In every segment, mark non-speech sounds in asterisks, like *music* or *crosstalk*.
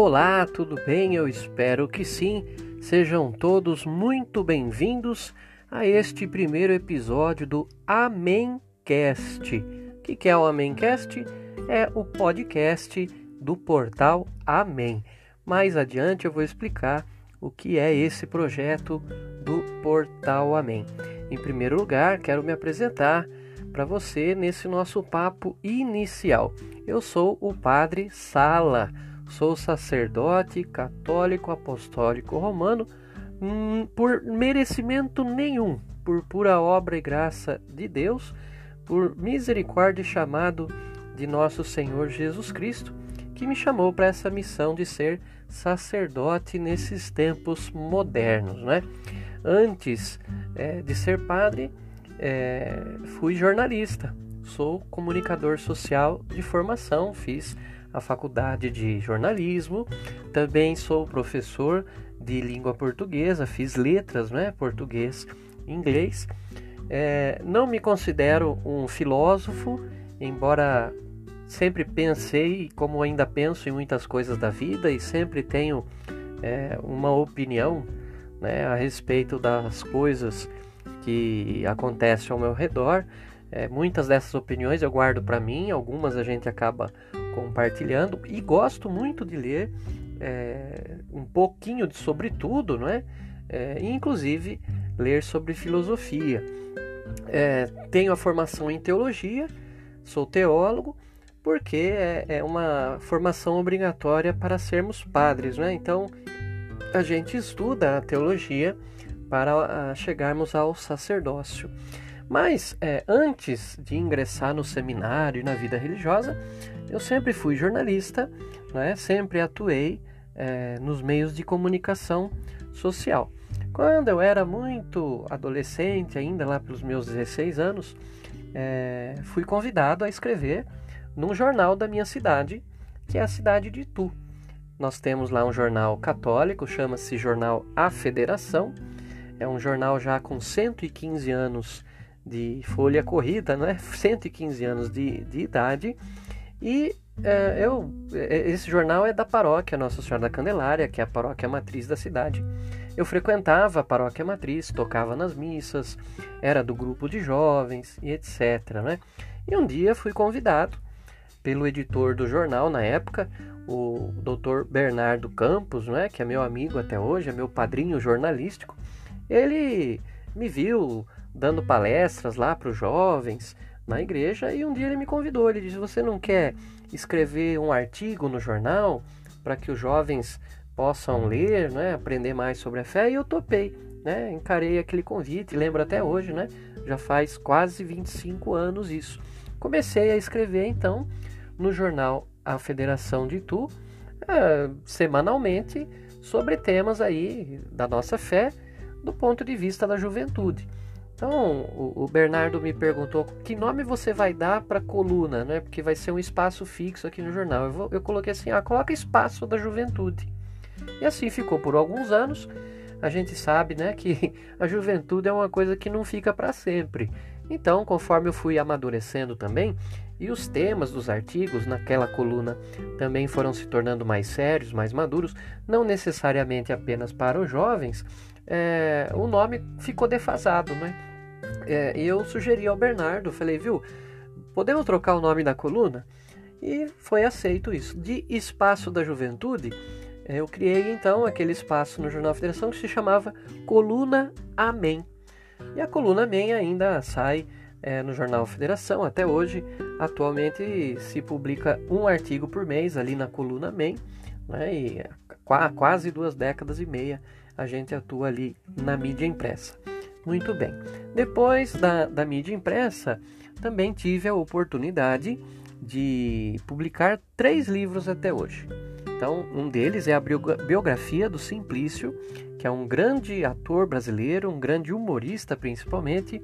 Olá, tudo bem? Eu espero que sim. Sejam todos muito bem-vindos a este primeiro episódio do Amencast. O que é o Amencast? É o podcast do portal Amém. Mais adiante eu vou explicar o que é esse projeto do portal Amém. Em primeiro lugar, quero me apresentar para você nesse nosso papo inicial. Eu sou o Padre Sala, sou sacerdote católico apostólico romano hum, por merecimento nenhum, por pura obra e graça de Deus, por misericórdia e chamado de nosso Senhor Jesus Cristo, que me chamou para essa missão de ser sacerdote nesses tempos modernos, né? Antes é, de ser padre, é, fui jornalista, sou comunicador social de formação, fiz a faculdade de jornalismo, também sou professor de língua portuguesa, fiz letras, né, português, inglês. É, não me considero um filósofo, embora sempre pensei, como ainda penso em muitas coisas da vida e sempre tenho é, uma opinião né, a respeito das coisas que acontecem ao meu redor. É, muitas dessas opiniões eu guardo para mim, algumas a gente acaba compartilhando e gosto muito de ler é, um pouquinho de sobre tudo, não é? é inclusive ler sobre filosofia. É, tenho a formação em teologia, sou teólogo, porque é, é uma formação obrigatória para sermos padres, né? Então a gente estuda a teologia para chegarmos ao sacerdócio. Mas é, antes de ingressar no seminário e na vida religiosa, eu sempre fui jornalista, né? sempre atuei é, nos meios de comunicação social. Quando eu era muito adolescente, ainda lá pelos meus 16 anos, é, fui convidado a escrever num jornal da minha cidade, que é a cidade de Itu. Nós temos lá um jornal católico, chama-se Jornal A Federação. É um jornal já com 115 anos de folha corrida, né? 115 *laughs* anos de, de idade. E é, eu, é, esse jornal é da paróquia Nossa Senhora da Candelária, que é a paróquia matriz da cidade. Eu frequentava a paróquia matriz, tocava nas missas, era do grupo de jovens e etc. Né? E um dia fui convidado pelo editor do jornal na época, o Dr. Bernardo Campos, né, que é meu amigo até hoje, é meu padrinho jornalístico. Ele me viu dando palestras lá para os jovens na igreja e um dia ele me convidou. Ele disse: Você não quer escrever um artigo no jornal para que os jovens possam ler, né, aprender mais sobre a fé? E eu topei, né, encarei aquele convite, lembro até hoje, né, já faz quase 25 anos isso. Comecei a escrever então no jornal A Federação de Itu, uh, semanalmente, sobre temas aí da nossa fé do ponto de vista da juventude. Então, o, Bernardo me perguntou que nome você vai dar para coluna, né? Porque vai ser um espaço fixo aqui no jornal. Eu, vou, eu coloquei assim: ah, coloca espaço da juventude. E assim ficou por alguns anos. A gente sabe, né, que *laughs* a juventude é uma coisa que não fica para sempre. Então, conforme eu fui amadurecendo também, e os temas dos artigos naquela coluna também foram se tornando mais sérios, mais maduros, não necessariamente apenas para os jovens, é, o nome ficou defasado, né? É, e eu sugeri ao Bernardo, falei, viu, podemos trocar o nome da coluna? E foi aceito isso. De Espaço da Juventude, eu criei então aquele espaço no Jornal Federação que se chamava Coluna Amém. E a Coluna Amém ainda sai é, no Jornal Federação até hoje. Atualmente se publica um artigo por mês ali na Coluna Amém, né? E há quase duas décadas e meia a gente atua ali na mídia impressa. Muito bem. Depois da, da mídia impressa, também tive a oportunidade de publicar três livros até hoje. Então, um deles é a biografia do Simplício, que é um grande ator brasileiro, um grande humorista principalmente.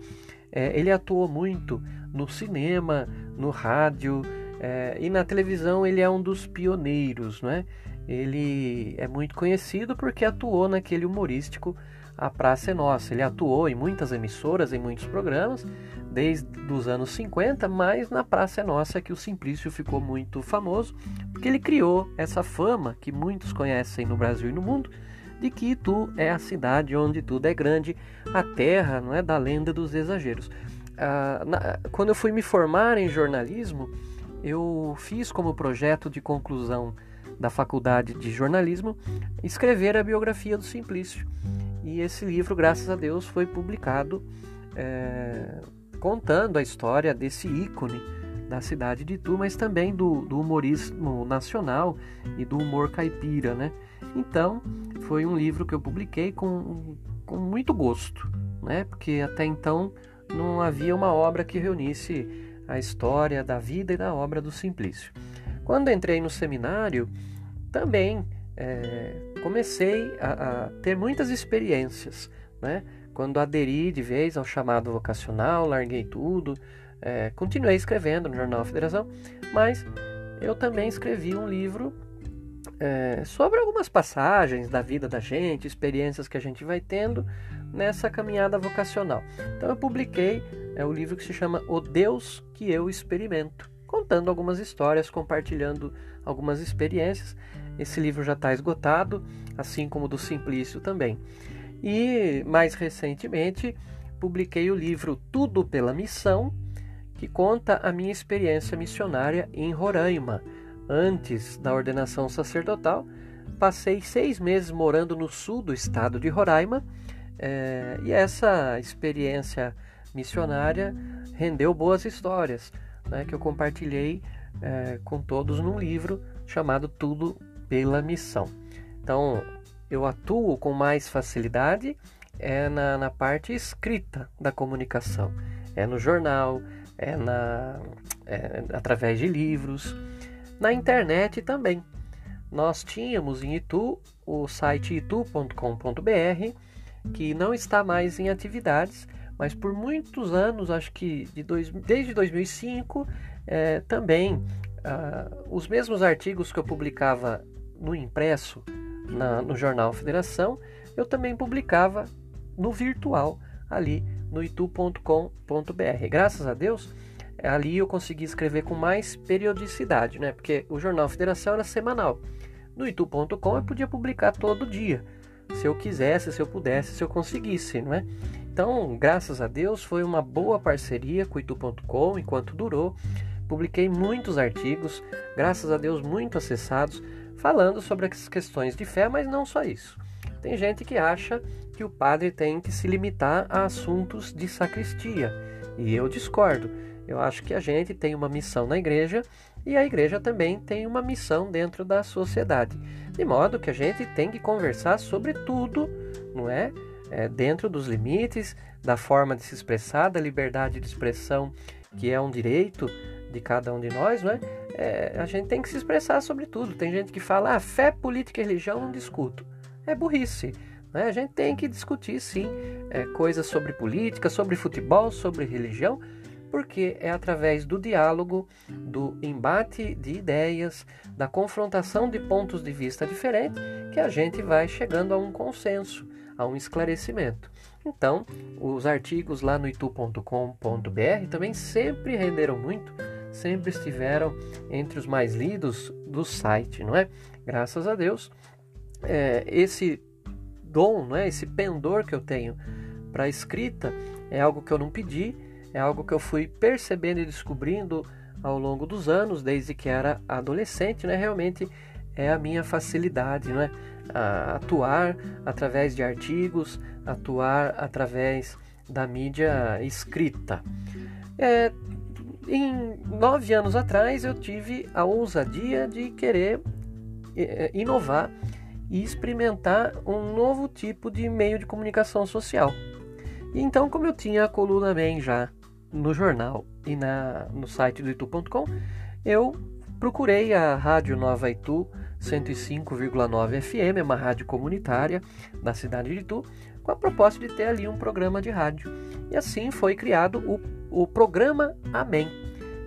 É, ele atuou muito no cinema, no rádio é, e na televisão. Ele é um dos pioneiros, né? Ele é muito conhecido porque atuou naquele humorístico A Praça é Nossa. Ele atuou em muitas emissoras, em muitos programas, desde os anos 50, mas na Praça é Nossa que o Simplício ficou muito famoso, porque ele criou essa fama que muitos conhecem no Brasil e no mundo, de que Itu é a cidade onde tudo é grande, a terra não é da lenda dos exageros. Ah, na, quando eu fui me formar em jornalismo, eu fiz como projeto de conclusão da faculdade de jornalismo escrever a biografia do Simplício. E esse livro, graças a Deus, foi publicado é, contando a história desse ícone da cidade de Itu, mas também do, do, humorismo nacional e do humor caipira, né? Então, foi um livro que eu publiquei com, com muito gosto, né? Porque até então não havia uma obra que reunisse a história da vida e da obra do Simplício. Quando entrei no seminário, também é, comecei a, a, ter muitas experiências, né? Quando aderi de vez ao chamado vocacional, larguei tudo, é, continuei escrevendo no Jornal Federação, mas eu também escrevi um livro é, sobre algumas passagens da vida da gente, experiências que a gente vai tendo nessa caminhada vocacional. Então eu publiquei é, o livro que se chama O Deus que eu experimento, contando algumas histórias, compartilhando algumas experiências. Esse livro já está esgotado, assim como o do Simplício também. E mais recentemente publiquei o livro Tudo pela Missão, que conta a minha experiência missionária em Roraima. Antes da ordenação sacerdotal, passei seis meses morando no sul do estado de Roraima é, e essa experiência missionária rendeu boas histórias né, que eu compartilhei é, com todos num livro chamado Tudo pela Missão. Então, eu atuo com mais facilidade é na, na parte escrita da comunicação, é no jornal, é, na, é através de livros, na internet também. Nós tínhamos em Itu o site itu.com.br que não está mais em atividades, mas por muitos anos, acho que de dois, desde 2005, é, também ah, os mesmos artigos que eu publicava no impresso na, no jornal Federação, eu também publicava no virtual ali no itu.com.br. Graças a Deus, ali eu consegui escrever com mais periodicidade, né? Porque o jornal Federação era semanal. No itu.com eu podia publicar todo dia se eu quisesse, se eu pudesse, se eu conseguisse, não é? Então, graças a Deus, foi uma boa parceria com o itu.com enquanto durou. Publiquei muitos artigos, graças a Deus, muito acessados, falando sobre as questões de fé, mas não só isso. Tem gente que acha que o padre tem que se limitar a assuntos de sacristia, e eu discordo. Eu acho que a gente tem uma missão na igreja e a igreja também tem uma missão dentro da sociedade. De modo que a gente tem que conversar sobre tudo, não é? é dentro dos limites, da forma de se expressar, da liberdade de expressão, que é um direito de cada um de nós, não é? é a gente tem que se expressar sobre tudo. Tem gente que fala, ah, fé, política e religião não discuto. É burrice. Né? A gente tem que discutir, sim, é, coisas sobre política, sobre futebol, sobre religião, porque é através do diálogo, do embate de ideias, da confrontação de pontos de vista diferentes que a gente vai chegando a um consenso, a um esclarecimento. Então, os artigos lá no itu.com.br também sempre renderam muito, sempre estiveram entre os mais lidos do site, não é? Graças a Deus, é, esse dom, não é? esse pendor que eu tenho para a escrita é algo que eu não pedi, é algo que eu fui percebendo e descobrindo ao longo dos anos, desde que era adolescente, né? Realmente é a minha facilidade, né? A atuar através de artigos, atuar através da mídia escrita. É, em nove anos atrás eu tive a ousadia de querer é, inovar e experimentar um novo tipo de meio de comunicação social. E então, como eu tinha a coluna bem já no jornal e na, no site do itu.com, eu procurei a Rádio Nova Itu 105,9 FM, uma rádio comunitária da cidade de Itu, com a proposta de ter ali um programa de rádio. E assim foi criado o, o programa Amém,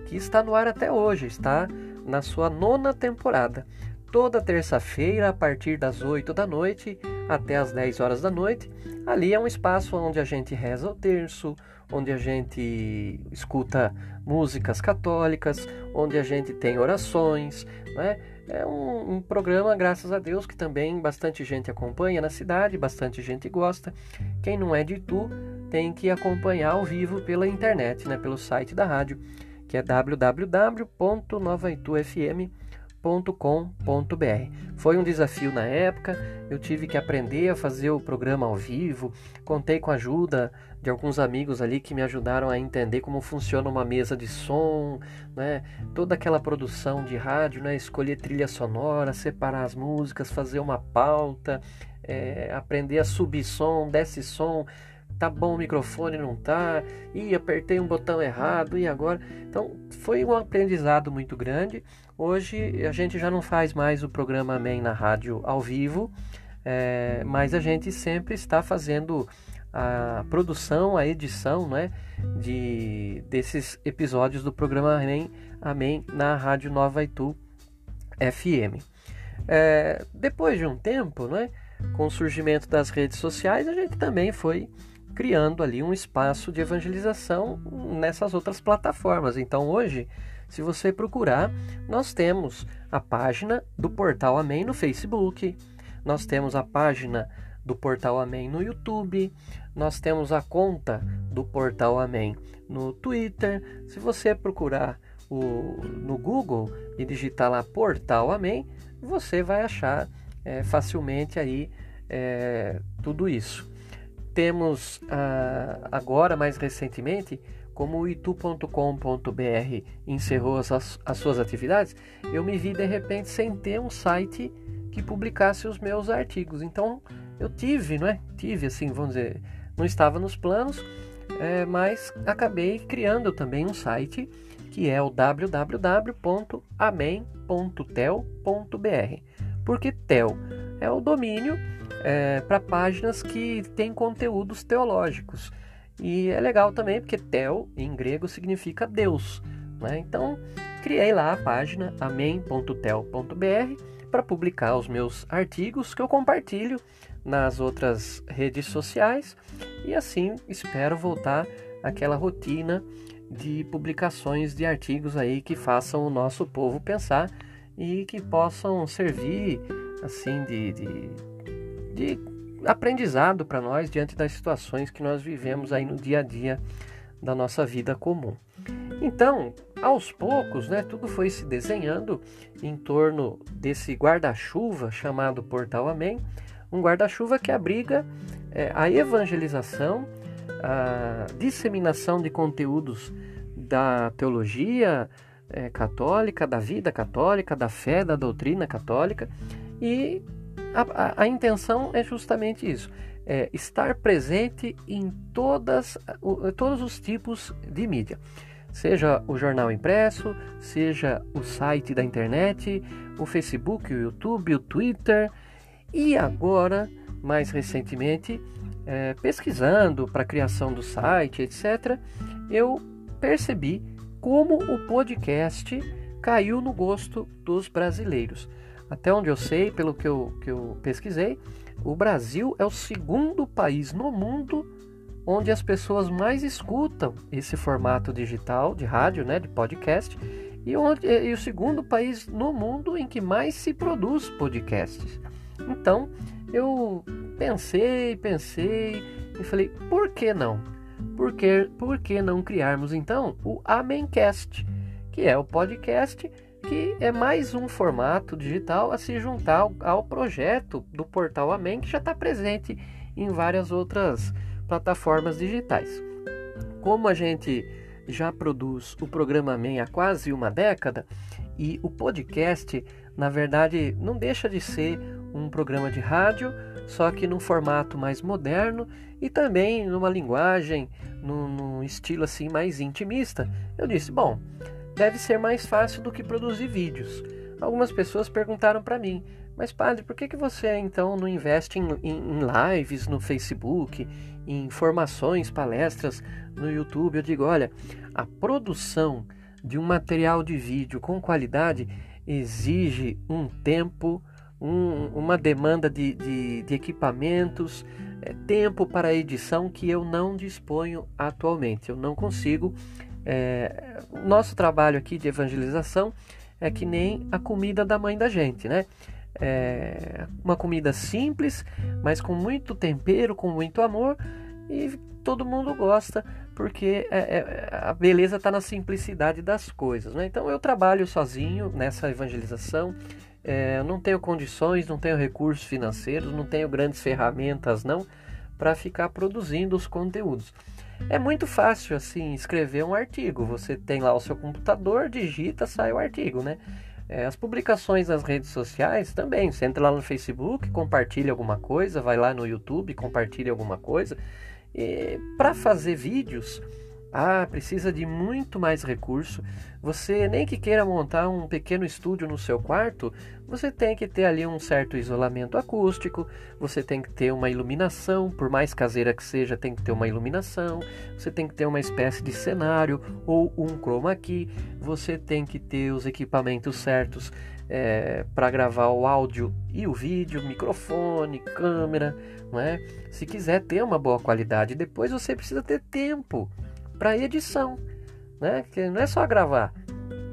que está no ar até hoje, está na sua nona temporada. Toda terça-feira, a partir das 8 da noite, até as 10 horas da noite. Ali é um espaço onde a gente reza o terço, onde a gente escuta músicas católicas, onde a gente tem orações, né? É um, um, programa, graças a Deus, que também bastante gente acompanha na cidade, bastante gente gosta. Quem não é de Itu tem que acompanhar ao vivo pela internet, né? pelo site da rádio, que é www.novaitufm.com www.radiocultura.com.br. Foi um desafio na época, eu tive que aprender a fazer o programa ao vivo, contei com a ajuda de alguns amigos ali que me ajudaram a entender como funciona uma mesa de som, né? toda aquela produção de rádio, né? escolher trilha sonora, separar as músicas, fazer uma pauta, é, aprender a subir som, desce som, tá bom o microfone, não tá, e apertei um botão errado, e agora? Então foi um aprendizado muito grande. Hoje a gente já não faz mais o programa Amém na rádio ao vivo, é, mas a gente sempre está fazendo a produção, a edição né, de, desses episódios do programa Amém, Amém na Rádio Nova Itu FM. É, depois de um tempo, né, com o surgimento das redes sociais, a gente também foi criando ali um espaço de evangelização nessas outras plataformas. Então hoje, se você procurar, nós temos a página do Portal Amém no Facebook, nós temos a página do Portal Amém no YouTube, nós temos a conta do Portal Amém no Twitter. Se você procurar o, no Google e digitar lá Portal Amém, você vai achar é, facilmente aí é, tudo isso temos ah, agora, mais recentemente, como o itu.com.br encerrou as, as suas atividades, eu me vi de repente sem ter um site que publicasse os meus artigos. Então eu tive, não é? Tive assim, vamos dizer, não estava nos planos, é, mas acabei criando também um site que é o www.amen.tel.br. Porque tel é o domínio é, para páginas que têm conteúdos teológicos. E é legal também porque tel em grego significa Deus. Né? Então criei lá a página amém.tel.br para publicar os meus artigos que eu compartilho nas outras redes sociais e assim espero voltar àquela rotina de publicações de artigos aí que façam o nosso povo pensar e que possam servir assim de, de de aprendizado para nós diante das situações que nós vivemos aí no dia a dia da nossa vida comum. Então, aos poucos, né, tudo foi se desenhando em torno desse guarda-chuva chamado Portal Amém, um guarda-chuva que abriga é, a evangelização, a disseminação de conteúdos da teologia é, católica, da vida católica, da fé, da doutrina católica e a, a, a intenção é justamente isso: é estar presente em todas, todos os tipos de mídia. Seja o jornal impresso, seja o site da internet, o Facebook, o YouTube, o Twitter e agora, mais recentemente, é, pesquisando para a criação do site, etc., eu percebi como o podcast caiu no gosto dos brasileiros. Até onde eu sei, pelo que eu, que eu pesquisei, o Brasil é o segundo país no mundo onde as pessoas mais escutam esse formato digital de rádio, né, de podcast, e, onde, e o segundo país no mundo em que mais se produz podcasts. Então, eu pensei, pensei e falei, por que não? Por que, por que não criarmos então o Amencast, que é o podcast que é mais um formato digital a se juntar ao, ao projeto do portal Amém, que já está presente em várias outras plataformas digitais. Como a gente já produz o programa Amém há quase uma década e o podcast, na verdade, não deixa de ser um programa de rádio, só que num formato mais moderno e também numa linguagem, num, num estilo assim mais intimista. Eu disse, bom, deve ser mais fácil do que produzir vídeos. Algumas pessoas perguntaram para mim, mas padre, por que, que você então não investe em, em, em, lives no Facebook, informações, palestras no YouTube? Eu digo, olha, a produção de um material de vídeo com qualidade exige um tempo um, uma demanda de, de, de equipamentos, é, tempo para edição que eu não disponho atualmente. Eu não consigo. É, nosso trabalho aqui de evangelização é que nem a comida da mãe da gente, né? É uma comida simples, mas com muito tempero, com muito amor e todo mundo gosta porque é, é, a beleza está na simplicidade das coisas. Né? Então eu trabalho sozinho nessa evangelização. É, não tenho condições, não tenho recursos financeiros, não tenho grandes ferramentas não para ficar produzindo os conteúdos. É muito fácil assim escrever um artigo. Você tem lá o seu computador, digita, sai o artigo, né? É, as publicações nas redes sociais também. Você entra lá no Facebook, compartilha alguma coisa, vai lá no YouTube, compartilha alguma coisa. Para fazer vídeos, ah, precisa de muito mais recurso. Você nem que queira montar um pequeno estúdio no seu quarto, você tem que ter ali um certo isolamento acústico, você tem que ter uma iluminação, por mais caseira que seja, tem que ter uma iluminação, você tem que ter uma espécie de cenário ou um chroma key, você tem que ter os equipamentos certos é, para gravar o áudio e o vídeo, microfone, câmera, não é? Se quiser ter uma boa qualidade, depois você precisa ter tempo para edição, né? Que não é só gravar,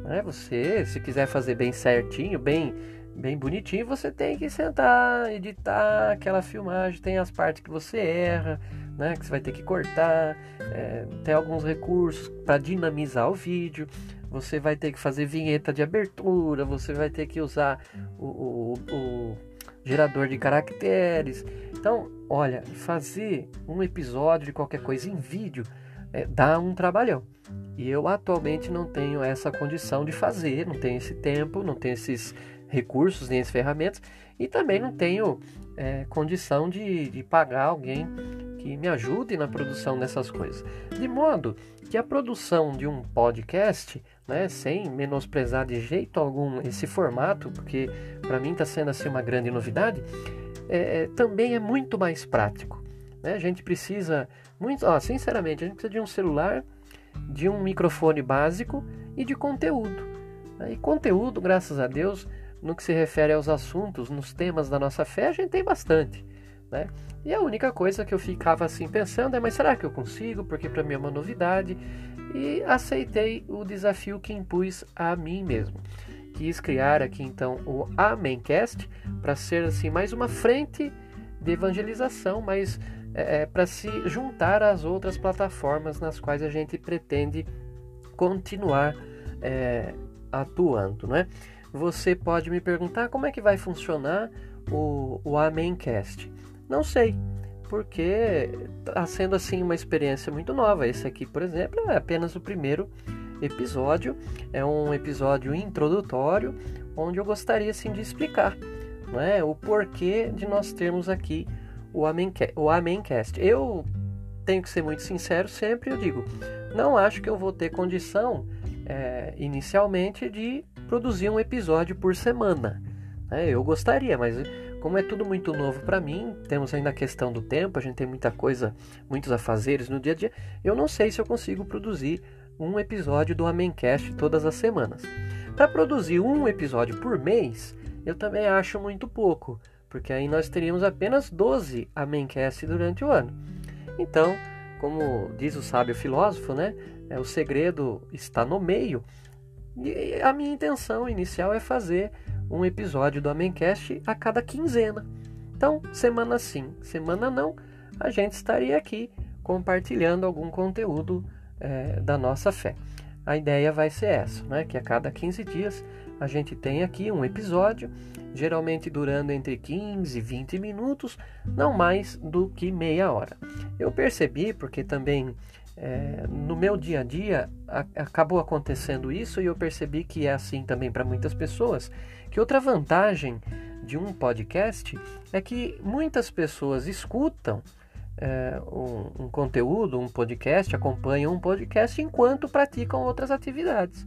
né? Você, se quiser fazer bem certinho, bem bem bonitinho, você tem que sentar, editar aquela filmagem, tem as partes que você erra, né? Que você vai ter que cortar, é, tem alguns recursos para dinamizar o vídeo. Você vai ter que fazer vinheta de abertura, você vai ter que usar o, o, o gerador de caracteres. Então, olha, fazer um episódio de qualquer coisa em vídeo é, dá um trabalhão. E eu atualmente não tenho essa condição de fazer, não tenho esse tempo, não tenho esses recursos nem as ferramentas e também não tenho é, condição de, de pagar alguém que me ajude na produção dessas coisas. De modo que a produção de um podcast, né, sem menosprezar de jeito algum esse formato, porque para mim está sendo assim uma grande novidade, é, é, também é muito mais prático. Né? A gente precisa, muito, ó, sinceramente, a gente precisa de um celular, de um microfone básico e de conteúdo. E conteúdo, graças a Deus, no que se refere aos assuntos, nos temas da nossa fé, a gente tem bastante. Né? E a única coisa que eu ficava assim pensando é, mas será que eu consigo? Porque para mim é uma novidade. E aceitei o desafio que impus a mim mesmo. Quis criar aqui então o Amencast para ser assim mais uma frente de evangelização, mas é, é para se juntar às outras plataformas nas quais a gente pretende continuar é, atuando, né? Você pode me perguntar como é que vai funcionar o, o Amencast. Não sei, porque está sendo assim uma experiência muito nova. Esse aqui, por exemplo, é apenas o primeiro episódio. É um episódio introdutório onde eu gostaria assim de explicar, não é, o porquê de nós termos aqui o Amencast. O Amencast. Eu tenho que ser muito sincero sempre, eu digo, não acho que eu vou ter condição é, inicialmente de produzir um episódio por semana. É, eu gostaria, mas como é tudo muito novo para mim, temos ainda a questão do tempo, a gente tem muita coisa, muitos afazeres no dia a dia. Eu não sei se eu consigo produzir um episódio do Amencast todas as semanas. Para produzir um episódio por mês, eu também acho muito pouco porque aí nós teríamos apenas 12 Amencast durante o ano. Então, como diz o sábio filósofo, né, é, o segredo está no meio. E a minha intenção inicial é fazer um episódio do Amencast a cada quinzena. Então, semana sim, semana não, a gente estaria aqui compartilhando algum conteúdo é, da nossa fé. A ideia vai ser essa, né? que a cada 15 dias a gente tem aqui um episódio, geralmente durando entre 15 e 20 minutos, não mais do que meia hora. Eu percebi, porque também é, no meu dia a dia a, acabou acontecendo isso e eu percebi que é assim também para muitas pessoas, que outra vantagem de um podcast é que muitas pessoas escutam é, um, um conteúdo, um podcast, acompanham um podcast enquanto praticam outras atividades.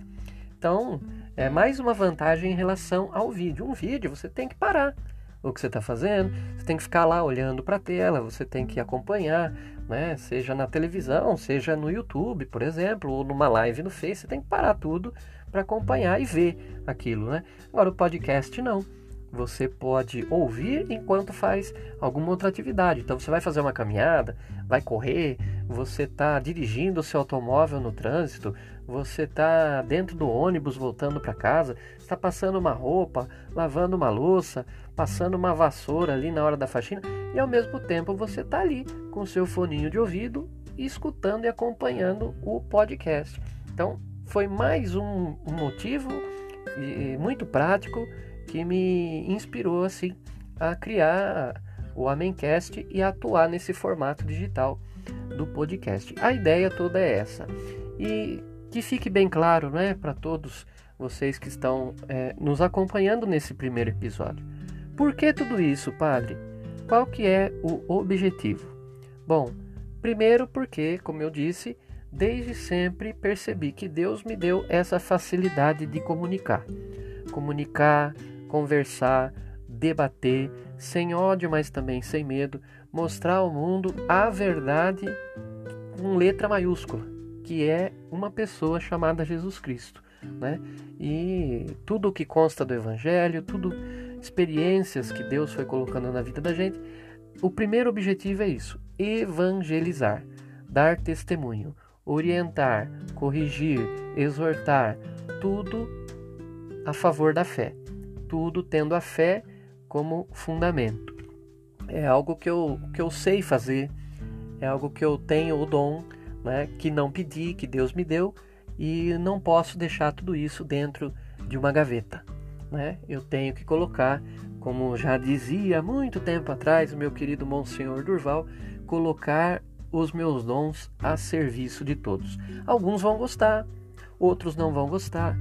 Então, é mais uma vantagem em relação ao vídeo. Um vídeo você tem que parar o que você está fazendo, você tem que ficar lá olhando para a tela, você tem que acompanhar, né? seja na televisão, seja no YouTube, por exemplo, ou numa live no Face, você tem que parar tudo para acompanhar e ver aquilo. Né? Agora, o podcast não. você pode ouvir enquanto faz alguma outra atividade. Então você vai fazer uma caminhada, vai correr, você está dirigindo o seu automóvel no trânsito, você está dentro do ônibus voltando para casa, está passando uma roupa, lavando uma louça, passando uma vassoura ali na hora da faxina e ao mesmo tempo você está ali com seu foninho de ouvido escutando e acompanhando o podcast. Então foi mais um, um motivo muito prático que me inspirou assim a criar o Amencast e atuar nesse formato digital do podcast. A ideia toda é essa. E que fique bem claro, né, para todos vocês que estão é, nos acompanhando nesse primeiro episódio. Por que tudo isso, padre? Qual que é o objetivo? Bom, primeiro porque, como eu disse, desde sempre percebi que Deus me deu essa facilidade de comunicar. Comunicar, conversar, debater, sem ódio, mas também sem medo, mostrar ao mundo a verdade com letra maiúscula, que é uma pessoa chamada Jesus Cristo. Né? E tudo o que consta do Evangelho, tudo experiências que Deus foi colocando na vida da gente, o primeiro objetivo é isso: evangelizar, dar testemunho, orientar, corrigir, exortar, tudo a favor da fé tudo tendo a fé como fundamento. É algo que eu, que eu sei fazer, é algo que eu tenho o dom, né, que não pedi, que Deus me deu, e não posso deixar tudo isso dentro de uma gaveta. Né? Eu tenho que colocar, como já dizia muito tempo atrás o meu querido Monsenhor Durval, colocar os meus dons a serviço de todos. Alguns vão gostar, outros não vão gostar,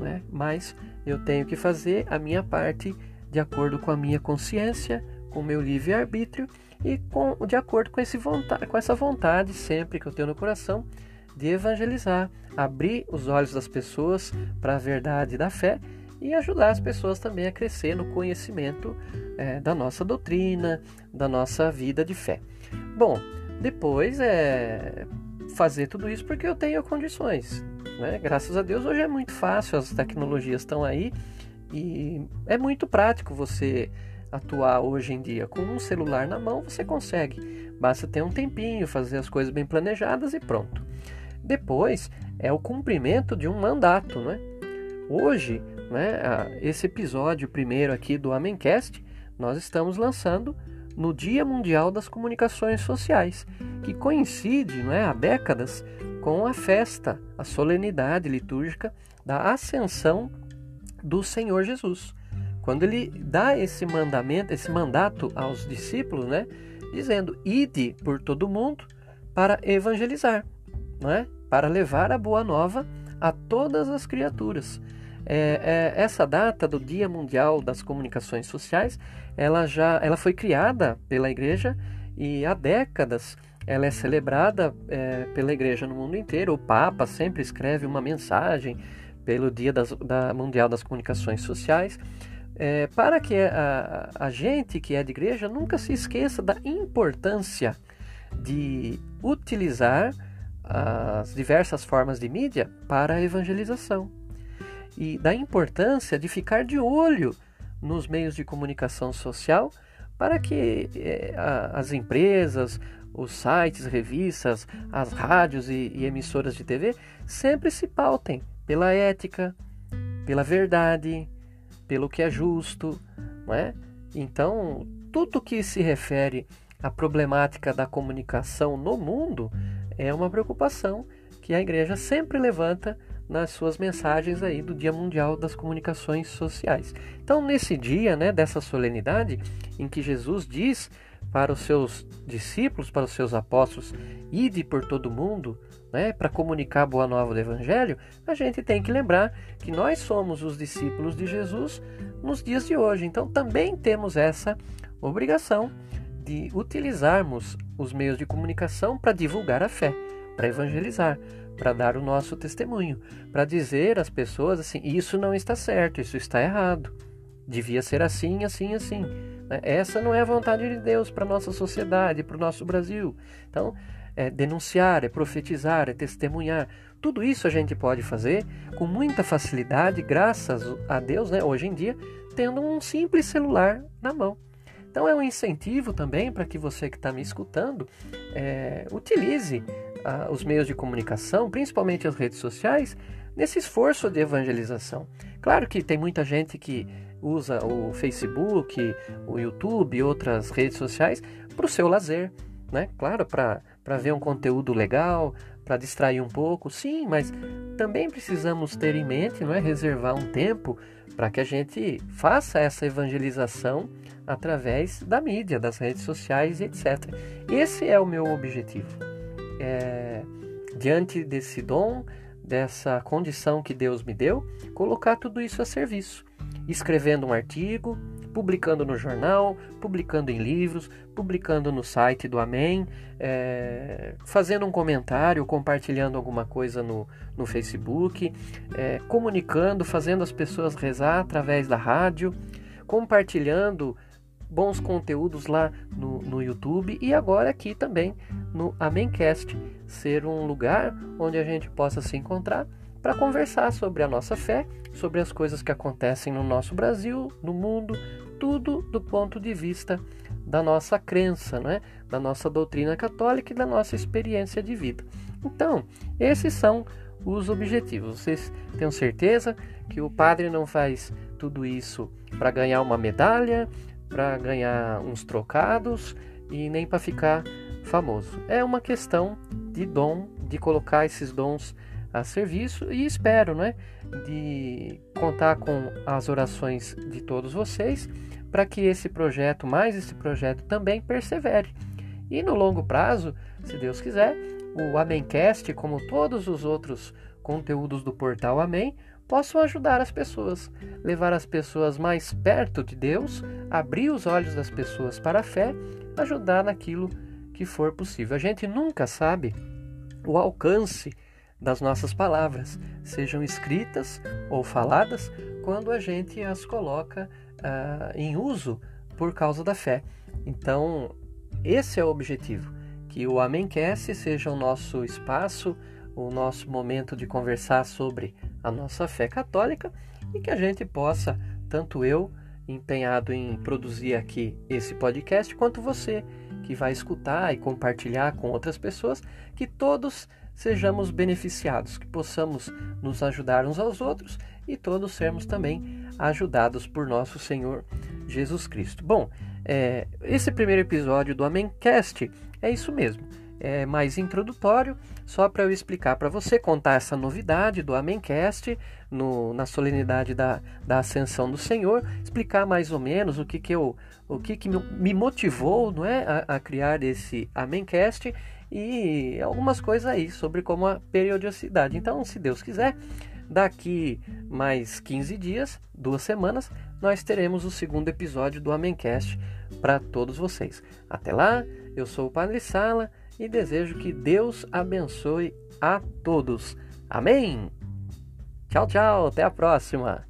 né? mas eu tenho que fazer a minha parte de acordo com a minha consciência, com o meu livre-arbítrio e com, de acordo com, esse vontade, com essa vontade sempre que eu tenho no coração de evangelizar, abrir os olhos das pessoas para a verdade da fé e ajudar as pessoas também a crescer no conhecimento é, da nossa doutrina, da nossa vida de fé. Bom, depois é fazer tudo isso porque eu tenho condições. Né? Graças a Deus hoje é muito fácil, as tecnologias estão aí e é muito prático você atuar hoje em dia. Com um celular na mão você consegue, basta ter um tempinho, fazer as coisas bem planejadas e pronto. Depois é o cumprimento de um mandato. Né? Hoje, né, esse episódio primeiro aqui do Amencast, nós estamos lançando no Dia Mundial das Comunicações Sociais, que coincide não é, há décadas com a festa, a solenidade litúrgica da ascensão do Senhor Jesus. Quando ele dá esse mandamento, esse mandato aos discípulos, né, dizendo: "Ide por todo mundo para evangelizar", não é? Para levar a boa nova a todas as criaturas. É, é, essa data do Dia Mundial das Comunicações Sociais, ela já, ela foi criada pela Igreja e há décadas ela é celebrada é, pela igreja no mundo inteiro. O Papa sempre escreve uma mensagem pelo Dia das, da Mundial das Comunicações Sociais, é, para que a, a gente que é de igreja nunca se esqueça da importância de utilizar as diversas formas de mídia para a evangelização e da importância de ficar de olho nos meios de comunicação social para que é, as empresas, os sites, revistas, as rádios e, e emissoras de TV sempre se pautem pela ética, pela verdade, pelo que é justo, não é? Então, tudo que se refere à problemática da comunicação no mundo é uma preocupação que a igreja sempre levanta nas suas mensagens aí do Dia Mundial das Comunicações Sociais. Então, nesse dia, né, dessa solenidade em que Jesus diz para os seus discípulos, para os seus apóstolos, ide por todo mundo, né, para comunicar a boa nova do Evangelho, a gente tem que lembrar que nós somos os discípulos de Jesus nos dias de hoje. Então também temos essa obrigação de utilizarmos os meios de comunicação para divulgar a fé, para evangelizar, para dar o nosso testemunho, para dizer às pessoas assim: isso não está certo, isso está errado, devia ser assim, assim, assim. Né? Essa não é a vontade de Deus para a nossa sociedade, para o nosso Brasil. Então, é denunciar, é profetizar, é testemunhar. Tudo isso a gente pode fazer com muita facilidade, graças a Deus. Né? Hoje em dia, tendo um simples celular na mão. Então é um incentivo também para que você que está me escutando é, utilize ah, os meios de comunicação, principalmente as redes sociais, nesse esforço de evangelização. Claro que tem muita gente que usa o Facebook, o YouTube e outras redes sociais para o seu lazer, né? Claro, para ver um conteúdo legal, para distrair um pouco, sim, mas também precisamos ter em mente, não é, reservar um tempo para que a gente faça essa evangelização através da mídia, das redes sociais, etc. Esse é o meu objetivo. É, diante desse dom, dessa condição que Deus me deu, colocar tudo isso a serviço, escrevendo um artigo, publicando no jornal, publicando em livros, publicando no site do Amém, é, fazendo um comentário, compartilhando alguma coisa no, no Facebook, é, comunicando, fazendo as pessoas rezar através da rádio, compartilhando bons conteúdos lá no, no YouTube e agora aqui também no Amencast, ser um lugar onde a gente possa se encontrar para conversar sobre a nossa fé, sobre as coisas que acontecem no nosso Brasil, no mundo, tudo do ponto de vista da nossa crença, né? da nossa doutrina católica e da nossa experiência de vida. Então, esses são os objetivos. Vocês tenham certeza que o padre não faz tudo isso para ganhar uma medalha, para ganhar uns trocados e nem para ficar famoso. É uma questão de dom, de colocar esses dons a serviço e espero, né, de contar com as orações de todos vocês para que esse projeto, mais esse projeto também persevere. E no longo prazo, se Deus quiser, o Amencast, como todos os outros conteúdos do portal Amém, possam ajudar as pessoas, levar as pessoas mais perto de Deus, abrir os olhos das pessoas para a fé, ajudar naquilo que for possível. A gente nunca sabe o alcance das nossas palavras, sejam escritas ou faladas, quando a gente as coloca uh, em uso por causa da fé. Então, esse é o objetivo: que o Amencast seja o nosso espaço, o nosso momento de conversar sobre a nossa fé católica e que a gente possa, tanto eu, empenhado em produzir aqui esse podcast, quanto você que vai escutar e compartilhar com outras pessoas, que todos sejamos beneficiados, que possamos nos ajudar uns aos outros e todos sermos também ajudados por nosso Senhor Jesus Cristo. Bom, é, esse primeiro episódio do Amencast é isso mesmo é, mais introdutório, só para eu explicar para você, contar essa novidade do Amencast no, na solenidade da, da Ascensão do Senhor, explicar mais ou menos o que, que, eu, o que, que me motivou não é, a, a criar esse Amencast e algumas coisas aí sobre como a periodicidade. Então, se Deus quiser, daqui mais 15 dias, duas semanas, nós teremos o segundo episódio do Amencast para todos vocês. Até lá, eu sou o Padre Sala e desejo que Deus abençoe a todos. Amém! Tchau, tchau, até a próxima!